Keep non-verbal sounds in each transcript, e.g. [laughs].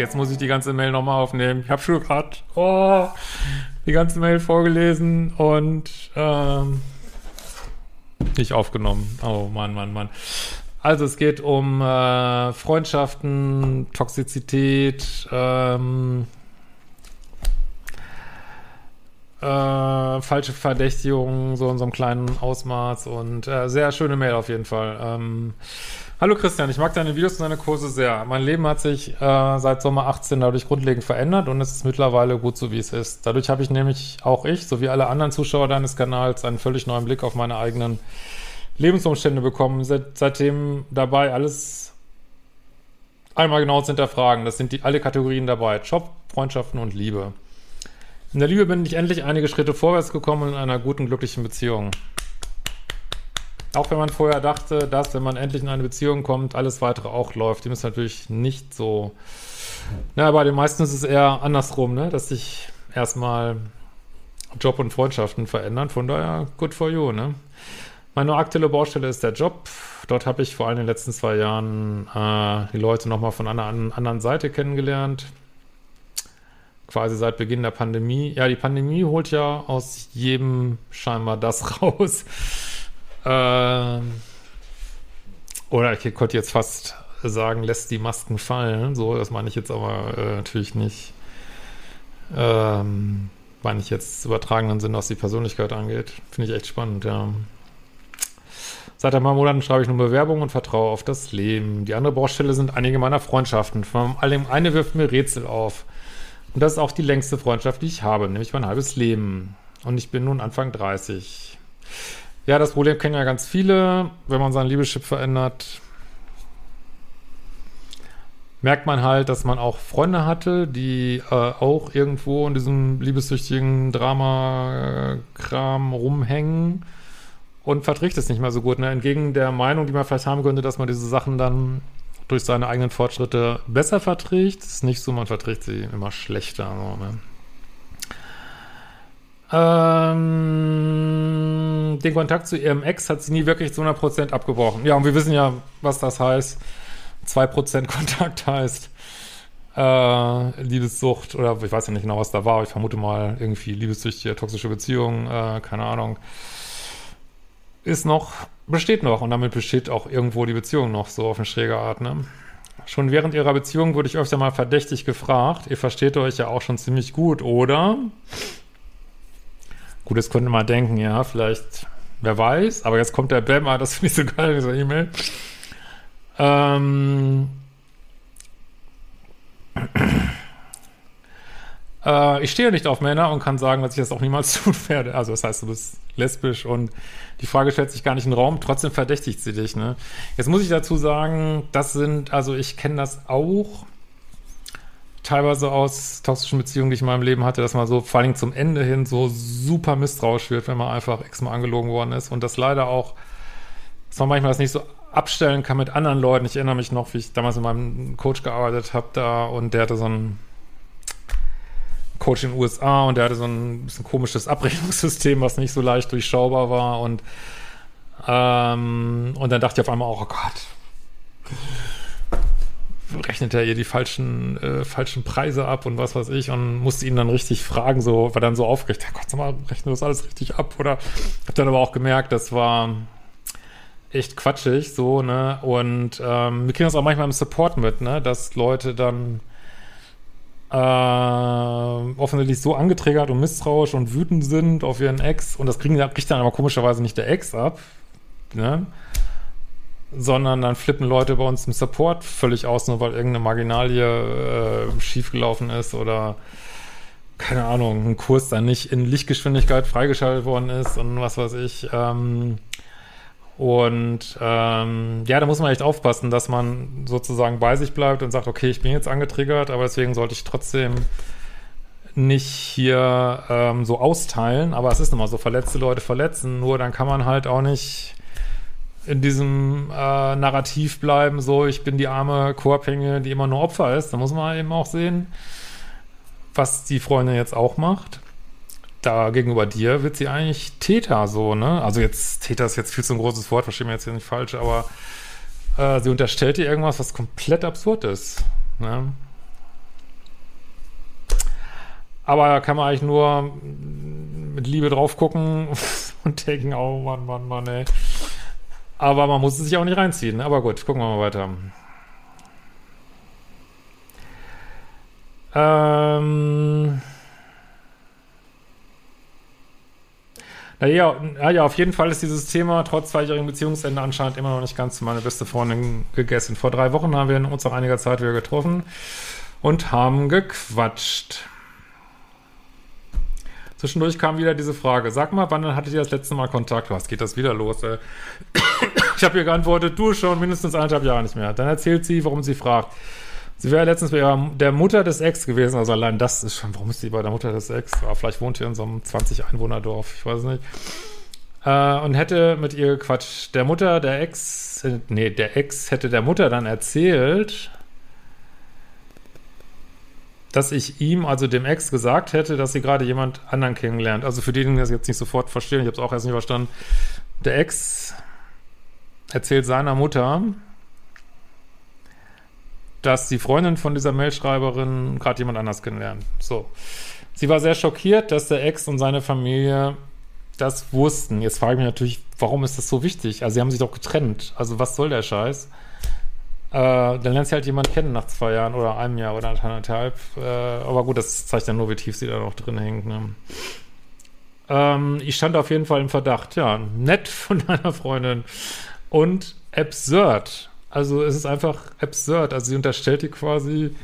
Jetzt muss ich die ganze Mail nochmal aufnehmen. Ich habe schon gerade oh, die ganze Mail vorgelesen und ähm, nicht aufgenommen. Oh Mann, Mann, Mann. Also es geht um äh, Freundschaften, Toxizität, ähm, äh, falsche Verdächtigungen, so in so einem kleinen Ausmaß und äh, sehr schöne Mail auf jeden Fall. Ähm, Hallo Christian, ich mag deine Videos und deine Kurse sehr. Mein Leben hat sich äh, seit Sommer 18 dadurch grundlegend verändert und es ist mittlerweile gut so, wie es ist. Dadurch habe ich nämlich auch ich, sowie alle anderen Zuschauer deines Kanals, einen völlig neuen Blick auf meine eigenen Lebensumstände bekommen. Seit, seitdem dabei alles einmal genau zu hinterfragen. Das sind die alle Kategorien dabei. Job, Freundschaften und Liebe. In der Liebe bin ich endlich einige Schritte vorwärts gekommen in einer guten, glücklichen Beziehung. Auch wenn man vorher dachte, dass, wenn man endlich in eine Beziehung kommt, alles weitere auch läuft. Dem ist natürlich nicht so. Na, bei den meisten ist es eher andersrum, ne? dass sich erstmal Job und Freundschaften verändern. Von daher, good for you, ne? Meine aktuelle Baustelle ist der Job. Dort habe ich vor allem in den letzten zwei Jahren äh, die Leute nochmal von einer anderen Seite kennengelernt. Quasi seit Beginn der Pandemie. Ja, die Pandemie holt ja aus jedem scheinbar das [laughs] raus, ähm, oder ich könnte jetzt fast sagen, lässt die Masken fallen. So, das meine ich jetzt aber äh, natürlich nicht. Ähm, meine ich jetzt übertragenen Sinn, was die Persönlichkeit angeht. Finde ich echt spannend, ja. Seit ein paar Monaten schreibe ich nur Bewerbungen und vertraue auf das Leben. Die andere Baustelle sind einige meiner Freundschaften. Von allem eine wirft mir Rätsel auf. Und das ist auch die längste Freundschaft, die ich habe, nämlich mein halbes Leben. Und ich bin nun Anfang 30. Ja, das Problem kennen ja ganz viele. Wenn man sein Liebeschip verändert, merkt man halt, dass man auch Freunde hatte, die äh, auch irgendwo in diesem liebessüchtigen Drama-Kram rumhängen und verträgt es nicht mehr so gut. Ne? Entgegen der Meinung, die man vielleicht haben könnte, dass man diese Sachen dann durch seine eigenen Fortschritte besser verträgt. ist nicht so, man verträgt sie immer schlechter. So, ne? Ähm, den Kontakt zu ihrem Ex hat sie nie wirklich zu 100% abgebrochen. Ja, und wir wissen ja, was das heißt. 2% [laughs] Kontakt heißt äh, Liebessucht oder ich weiß ja nicht genau, was da war, aber ich vermute mal irgendwie liebessüchtige, toxische Beziehung, äh, keine Ahnung. Ist noch, besteht noch und damit besteht auch irgendwo die Beziehung noch so auf eine schräge Art, ne? Schon während ihrer Beziehung wurde ich öfter mal verdächtig gefragt, ihr versteht euch ja auch schon ziemlich gut, oder? Gut, das könnte man denken, ja, vielleicht, wer weiß, aber jetzt kommt der Bammer, das finde ich so geil, dieser E-Mail. Ähm, [clears throat] äh, ich stehe nicht auf Männer und kann sagen, dass ich das auch niemals [laughs] tun werde. Also das heißt, du bist lesbisch und die Frage stellt sich gar nicht in den Raum, trotzdem verdächtigt sie dich. Ne? Jetzt muss ich dazu sagen, das sind, also ich kenne das auch teilweise aus toxischen Beziehungen, die ich in meinem Leben hatte, dass man so vor allem zum Ende hin so super misstrauisch wird, wenn man einfach x-mal angelogen worden ist und das leider auch, dass man manchmal das nicht so abstellen kann mit anderen Leuten. Ich erinnere mich noch, wie ich damals mit meinem Coach gearbeitet habe da und der hatte so ein Coach in den USA und der hatte so ein bisschen komisches Abrechnungssystem, was nicht so leicht durchschaubar war und ähm, und dann dachte ich auf einmal auch, oh Gott, rechnet er ihr die falschen, äh, falschen Preise ab und was weiß ich und musste ihn dann richtig fragen, so, war dann so aufgeregt, Gott, sag mal, rechnet das alles richtig ab oder? Hab dann aber auch gemerkt, das war echt quatschig, so, ne, und ähm, wir kriegen das auch manchmal im Support mit, ne, dass Leute dann äh, offensichtlich so angetriggert und misstrauisch und wütend sind auf ihren Ex und das kriegen, kriegt dann aber komischerweise nicht der Ex ab, ne? Sondern dann flippen Leute bei uns im Support völlig aus, nur weil irgendeine Marginalie äh, schiefgelaufen ist oder keine Ahnung, ein Kurs dann nicht in Lichtgeschwindigkeit freigeschaltet worden ist und was weiß ich. Ähm, und ähm, ja, da muss man echt aufpassen, dass man sozusagen bei sich bleibt und sagt, okay, ich bin jetzt angetriggert, aber deswegen sollte ich trotzdem nicht hier ähm, so austeilen. Aber es ist immer so, verletzte Leute verletzen. Nur dann kann man halt auch nicht in diesem äh, Narrativ bleiben, so ich bin die arme Co-Abhängige, die immer nur Opfer ist. Da muss man eben auch sehen, was die Freundin jetzt auch macht da gegenüber dir wird sie eigentlich Täter so, ne? Also jetzt, Täter ist jetzt viel zu ein großes Wort, verstehe mir jetzt hier nicht falsch, aber äh, sie unterstellt dir irgendwas, was komplett absurd ist, ne? Aber da kann man eigentlich nur mit Liebe drauf gucken [laughs] und denken, oh Mann, Mann, Mann, ey. Aber man muss es sich auch nicht reinziehen. Ne? Aber gut, gucken wir mal weiter. Ähm... Naja, ja, auf jeden Fall ist dieses Thema trotz zweijährigen Beziehungsende anscheinend immer noch nicht ganz meine beste Freundin gegessen. Vor drei Wochen haben wir uns nach einiger Zeit wieder getroffen und haben gequatscht. Zwischendurch kam wieder diese Frage, sag mal, wann hattet ihr das letzte Mal Kontakt? Was geht das wieder los? Ey? Ich habe ihr geantwortet, du schon mindestens anderthalb Jahre nicht mehr. Dann erzählt sie, warum sie fragt. Sie wäre letztens bei ihrer, der Mutter des Ex gewesen, also allein das ist schon, warum ist sie bei der Mutter des Ex? Aber vielleicht wohnt hier in so einem 20-Einwohner-Dorf, ich weiß nicht. Äh, und hätte mit ihr Quatsch, der Mutter der Ex, nee, der Ex hätte der Mutter dann erzählt, dass ich ihm, also dem Ex, gesagt hätte, dass sie gerade jemand anderen kennenlernt. Also für die, die das jetzt nicht sofort verstehen, ich habe es auch erst nicht verstanden. Der Ex erzählt seiner Mutter, dass die Freundin von dieser Mailschreiberin gerade jemand anders kennenlernt. So. Sie war sehr schockiert, dass der Ex und seine Familie das wussten. Jetzt frage ich mich natürlich, warum ist das so wichtig? Also sie haben sich doch getrennt. Also was soll der Scheiß? Äh, dann lernt sie halt jemand kennen nach zwei Jahren oder einem Jahr oder anderthalb. Äh, aber gut, das zeigt ja nur, wie tief sie da noch drin hängt. Ne? Ähm, ich stand auf jeden Fall im Verdacht. Ja, nett von [laughs] deiner Freundin. Und absurd. Also es ist einfach absurd. Also sie unterstellt dir quasi,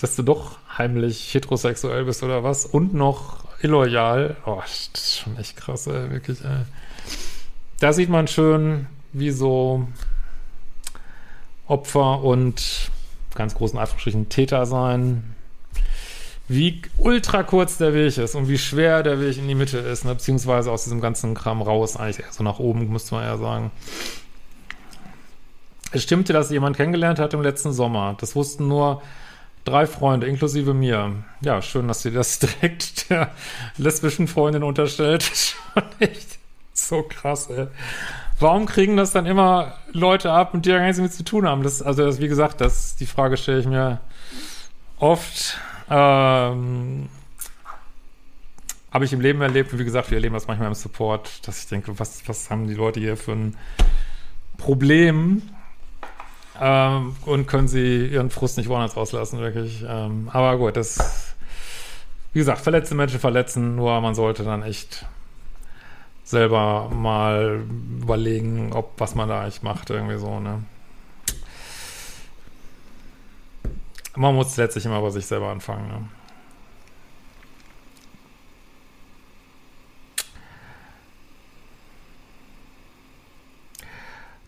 dass du doch heimlich heterosexuell bist oder was und noch illoyal. Oh, das ist schon echt krass, ey, wirklich, ey. Da sieht man schön, wie so Opfer und ganz großen Anführungsstrichen Täter sein, wie ultra kurz der Weg ist und wie schwer der Weg in die Mitte ist, ne? beziehungsweise aus diesem ganzen Kram raus, eigentlich eher so nach oben, müsste man eher sagen. Es stimmte, dass jemand kennengelernt hat im letzten Sommer. Das wussten nur drei Freunde, inklusive mir. Ja, schön, dass sie das [laughs] direkt der lesbischen Freundin unterstellt. [laughs] Schon echt so krass, ey. Warum kriegen das dann immer Leute ab, mit die gar nichts damit zu tun haben? Das, also, das, wie gesagt, das, die Frage stelle ich mir oft. Ähm, habe ich im Leben erlebt, wie gesagt, wir erleben das manchmal im Support, dass ich denke, was, was haben die Leute hier für ein Problem? ähm, und können sie ihren Frust nicht woanders rauslassen, wirklich. Ähm, aber gut, das, wie gesagt, verletzte Menschen verletzen, nur man sollte dann echt selber mal überlegen, ob was man da eigentlich macht, irgendwie so, ne? Man muss letztlich immer bei sich selber anfangen, ne?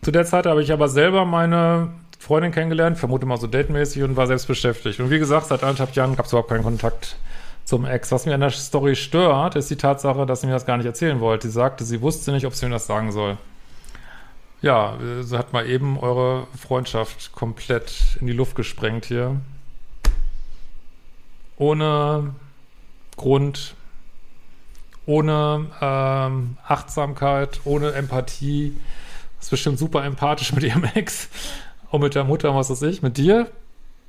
Zu der Zeit habe ich aber selber meine Freundin kennengelernt, vermute mal so datemäßig und war selbst beschäftigt. Und wie gesagt, seit anderthalb Jahren gab es überhaupt keinen Kontakt zum Ex. Was mir an der Story stört, ist die Tatsache, dass sie mir das gar nicht erzählen wollte. Sie sagte, sie wusste nicht, ob sie mir das sagen soll. Ja, sie hat mal eben eure Freundschaft komplett in die Luft gesprengt hier. Ohne Grund, ohne ähm, Achtsamkeit, ohne Empathie. Ist bestimmt super empathisch mit ihrem [laughs] Ex und mit der Mutter, was weiß ich, mit dir,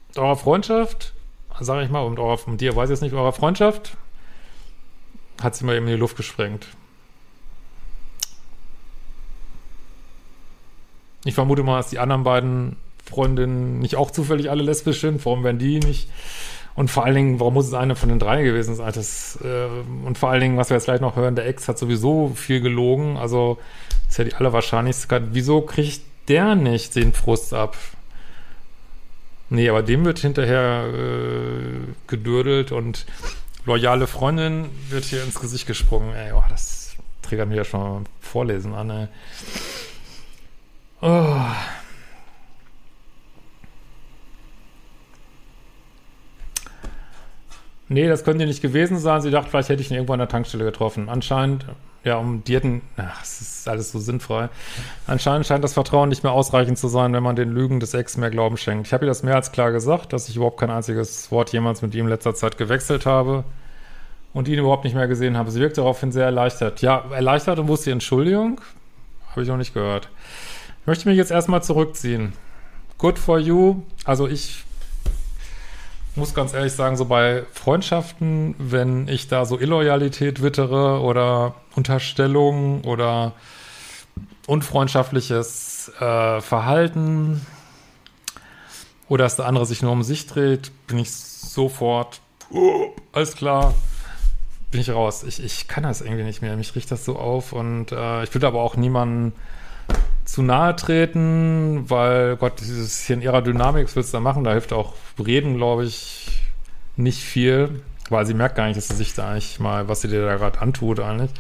mit eurer Freundschaft, sage ich mal, und eurer, mit dir weiß ich jetzt nicht, eurer Freundschaft, hat sie mal eben in die Luft gesprengt. Ich vermute mal, dass die anderen beiden Freundinnen nicht auch zufällig alle lesbisch sind. Warum werden die nicht Und vor allen Dingen, warum muss es eine von den drei gewesen sein? Das, äh, und vor allen Dingen, was wir jetzt gleich noch hören, der Ex hat sowieso viel gelogen. Also ist ja die allerwahrscheinlichste. Wieso kriegt der nicht den Frust ab? Nee, aber dem wird hinterher äh, gedürdelt und loyale Freundin wird hier ins Gesicht gesprungen. Ey, oh, das triggert mich ja schon vorlesen an, ey. Oh. Nee, das könnte nicht gewesen sein. Sie dachte, vielleicht hätte ich ihn irgendwo an der Tankstelle getroffen. Anscheinend, ja, um die hätten, ach, es ist alles so sinnfrei. Anscheinend scheint das Vertrauen nicht mehr ausreichend zu sein, wenn man den Lügen des Ex mehr Glauben schenkt. Ich habe ihr das mehr als klar gesagt, dass ich überhaupt kein einziges Wort jemals mit ihm in letzter Zeit gewechselt habe und ihn überhaupt nicht mehr gesehen habe. Sie wirkte daraufhin sehr erleichtert. Ja, erleichtert und wusste Entschuldigung? Habe ich noch nicht gehört. Ich möchte mich jetzt erstmal zurückziehen. Good for you. Also ich muss ganz ehrlich sagen, so bei Freundschaften, wenn ich da so Illoyalität wittere oder Unterstellung oder unfreundschaftliches äh, Verhalten oder dass der andere sich nur um sich dreht, bin ich sofort, oh, alles klar, bin ich raus. Ich, ich kann das irgendwie nicht mehr. Mich riecht das so auf und äh, ich würde aber auch niemanden zu nahe treten, weil Gott, dieses hier in ihrer Dynamik, was willst du da machen? Da hilft auch Reden, glaube ich, nicht viel, weil sie merkt gar nicht, dass sie sich da eigentlich mal, was sie dir da gerade antut, eigentlich.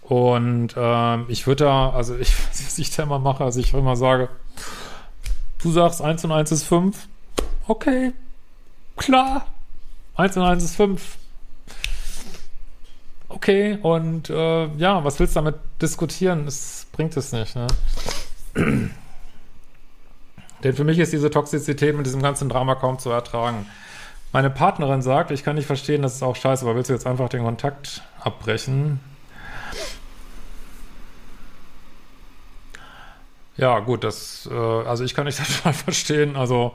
Und ähm, ich würde da, also ich, [laughs] was ich da immer mache, also ich immer sage, du sagst 1 und 1 ist 5, okay, klar, 1 und 1 ist 5, okay, und äh, ja, was willst du damit diskutieren? Es bringt es nicht, ne? Denn für mich ist diese Toxizität mit diesem ganzen Drama kaum zu ertragen. Meine Partnerin sagt, ich kann nicht verstehen, das ist auch scheiße, aber willst du jetzt einfach den Kontakt abbrechen? Ja, gut, das, äh, also ich kann nicht [laughs] mal verstehen, also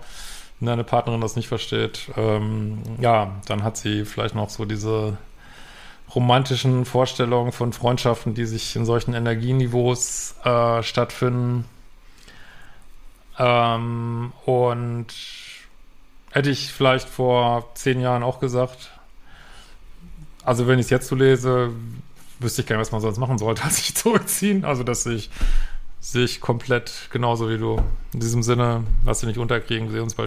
wenn deine Partnerin das nicht versteht, ähm, ja, dann hat sie vielleicht noch so diese romantischen Vorstellungen von Freundschaften, die sich in solchen Energieniveaus äh, stattfinden. Ähm, und hätte ich vielleicht vor zehn Jahren auch gesagt. Also wenn ich es jetzt so lese, wüsste ich gar nicht, was man sonst machen sollte, [laughs] als sich zurückziehen. Also das sehe ich, sehe ich komplett genauso wie du. In diesem Sinne, lass dich nicht unterkriegen, wir sehen uns bald.